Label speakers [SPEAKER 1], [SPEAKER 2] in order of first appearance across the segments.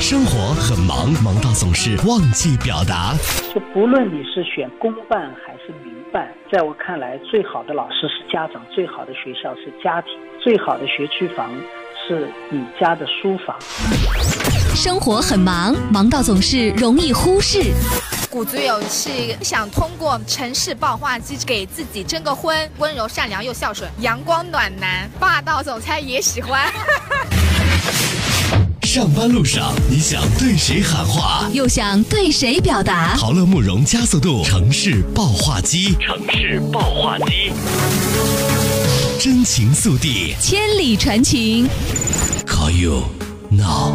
[SPEAKER 1] 生活很忙，忙到总是忘记表达。
[SPEAKER 2] 就不论你是选公办还是民办，在我看来，最好的老师是家长，最好的学校是家庭，最好的学区房是你家的书房。
[SPEAKER 1] 生活很忙，忙到总是容易忽视。
[SPEAKER 3] 鼓足勇气，想通过城市爆话机给自己征个婚，温柔善良又孝顺，阳光暖男，霸道总裁也喜欢。
[SPEAKER 1] 上班路上，你想对谁喊话，又想对谁表达？陶乐慕容加速度城市爆话机，城市爆话机，真情速递，千里传情。Call you now。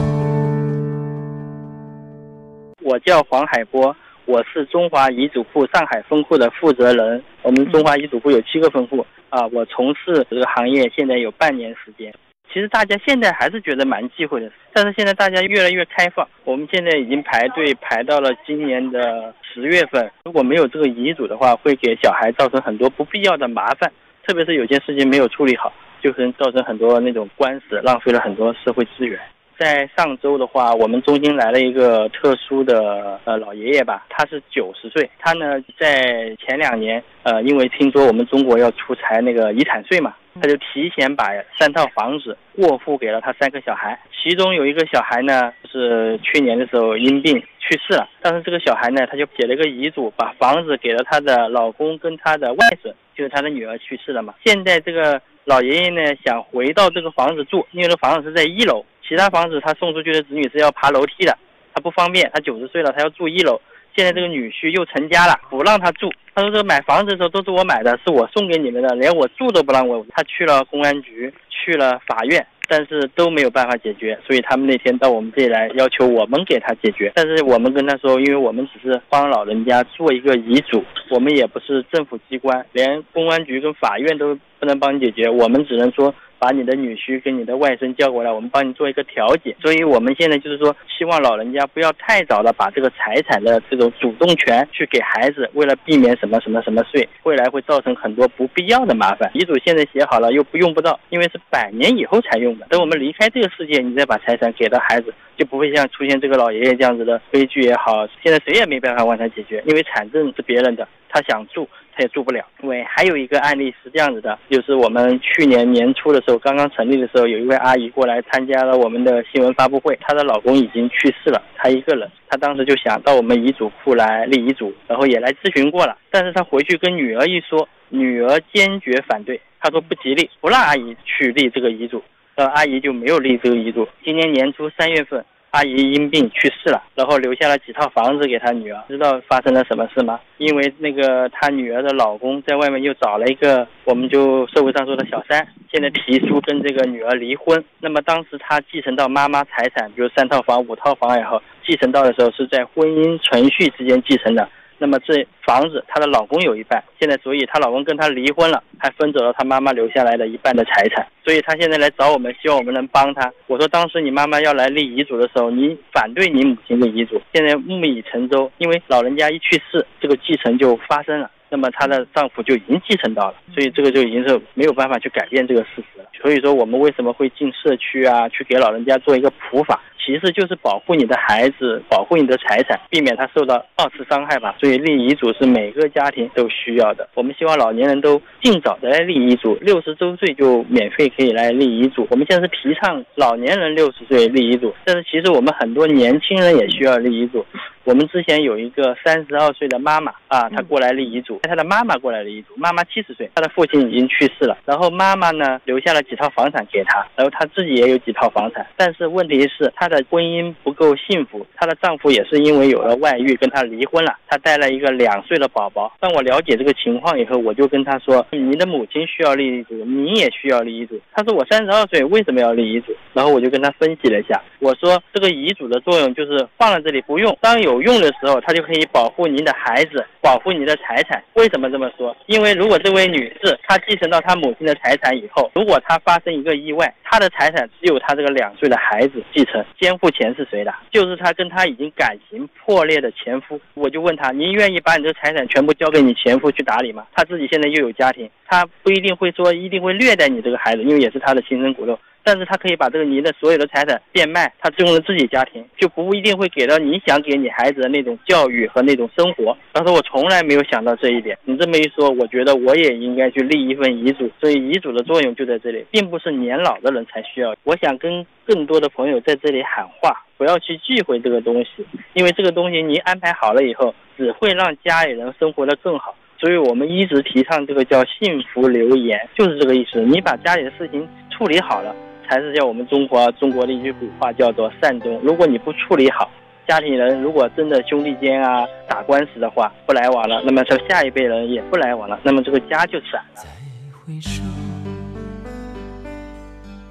[SPEAKER 4] 我叫黄海波，我是中华遗嘱库上海分库的负责人。我们中华遗嘱库有七个分库啊，我从事这个行业现在有半年时间。其实大家现在还是觉得蛮忌讳的，但是现在大家越来越开放。我们现在已经排队排到了今年的十月份。如果没有这个遗嘱的话，会给小孩造成很多不必要的麻烦，特别是有些事情没有处理好，就可能造成很多那种官司，浪费了很多社会资源。在上周的话，我们中心来了一个特殊的呃老爷爷吧，他是九十岁，他呢在前两年呃，因为听说我们中国要出台那个遗产税嘛。他就提前把三套房子过户给了他三个小孩，其中有一个小孩呢，是去年的时候因病去世了。但是这个小孩呢，他就写了个遗嘱，把房子给了他的老公跟他的外孙，就是他的女儿去世了嘛。现在这个老爷爷呢，想回到这个房子住，因为这房子是在一楼，其他房子他送出去的子女是要爬楼梯的，他不方便，他九十岁了，他要住一楼。现在这个女婿又成家了，不让他住。他说：“这买房子的时候都是我买的，是我送给你们的，连我住都不让我。”他去了公安局，去了法院，但是都没有办法解决。所以他们那天到我们这里来，要求我们给他解决。但是我们跟他说，因为我们只是帮老人家做一个遗嘱，我们也不是政府机关，连公安局跟法院都不能帮你解决，我们只能说。把你的女婿跟你的外甥叫过来，我们帮你做一个调解。所以我们现在就是说，希望老人家不要太早的把这个财产的这种主动权去给孩子，为了避免什么什么什么税，未来会造成很多不必要的麻烦。遗嘱现在写好了又不用不到，因为是百年以后才用的。等我们离开这个世界，你再把财产给到孩子，就不会像出现这个老爷爷这样子的悲剧也好。现在谁也没办法帮他解决，因为产证是别人的，他想住。他也住不了，因为还有一个案例是这样子的，就是我们去年年初的时候，刚刚成立的时候，有一位阿姨过来参加了我们的新闻发布会，她的老公已经去世了，她一个人，她当时就想到我们遗嘱库来立遗嘱，然后也来咨询过了，但是她回去跟女儿一说，女儿坚决反对，她说不吉利，不让阿姨去立这个遗嘱，呃，阿姨就没有立这个遗嘱。今年年初三月份。阿姨因病去世了，然后留下了几套房子给她女儿。知道发生了什么事吗？因为那个她女儿的老公在外面又找了一个，我们就社会上说的小三，现在提出跟这个女儿离婚。那么当时她继承到妈妈财产，比如三套房、五套房也好，继承到的时候是在婚姻存续之间继承的。那么这房子她的老公有一半，现在所以她老公跟她离婚了，还分走了她妈妈留下来的一半的财产，所以她现在来找我们，希望我们能帮她。我说当时你妈妈要来立遗嘱的时候，你反对你母亲的遗嘱，现在木已成舟，因为老人家一去世，这个继承就发生了，那么她的丈夫就已经继承到了，所以这个就已经是没有办法去改变这个事实了。所以说我们为什么会进社区啊，去给老人家做一个普法？其实就是保护你的孩子，保护你的财产，避免他受到二次伤害吧。所以立遗嘱是每个家庭都需要的。我们希望老年人都尽早的来立遗嘱，六十周岁就免费可以来立遗嘱。我们现在是提倡老年人六十岁立遗嘱，但是其实我们很多年轻人也需要立遗嘱。我们之前有一个三十二岁的妈妈啊，她过来立遗嘱，她的妈妈过来立遗嘱，妈妈七十岁，她的父亲已经去世了，然后妈妈呢留下了几套房产给她，然后她自己也有几套房产，但是问题是她的婚姻不够幸福，她的丈夫也是因为有了外遇跟她离婚了，她带了一个两岁的宝宝。当我了解这个情况以后，我就跟她说，你的母亲需要立遗嘱，你也需要立遗嘱。她说我三十二岁为什么要立遗嘱？然后我就跟她分析了一下，我说这个遗嘱的作用就是放在这里不用，当有。有用的时候，他就可以保护您的孩子，保护你的财产。为什么这么说？因为如果这位女士她继承到她母亲的财产以后，如果她发生一个意外，她的财产只有她这个两岁的孩子继承，监护权是谁的？就是她跟她已经感情破裂的前夫。我就问她：您愿意把你的财产全部交给你前夫去打理吗？她自己现在又有家庭，她不一定会说一定会虐待你这个孩子，因为也是她的亲生骨肉。
[SPEAKER 5] 但是他可以把这个你的所有的财产变卖，他用了自己家庭，就不一定会给到你想给你孩子的那种教育和那种生活。当时我从来没有想到这一点，你这么一说，我觉得我也应该去立一份遗嘱。所以遗嘱的作用就在这里，并不是年老的人才需要。我想跟更多的朋友在这里喊话，不要去忌讳这个东西，因为这个东西你安排好了以后，只会让家里人生活的更好。所以我们一直提倡这个叫幸福留言，就是这个意思。你把家里的事情处理好了，才是叫我们中国中国的一句古话，叫做善终。如果你不处理好，家庭人如果真的兄弟间啊打官司的话，不来往了，那么这下一辈人也不来往了，那么这个家就散了。再回首，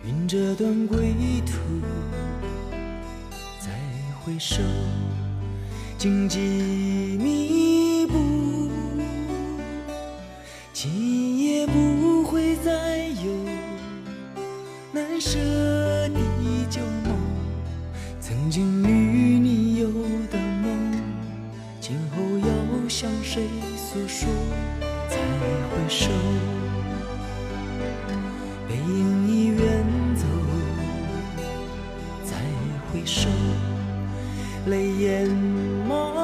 [SPEAKER 5] 云这段归途，再回首，荆棘密布。难舍的旧梦，曾经与你有的梦，今后要向谁诉说？再回首，背影已远走，再回首，泪眼朦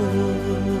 [SPEAKER 5] 哦。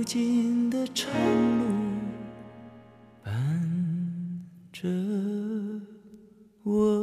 [SPEAKER 5] 无尽的长路伴着我。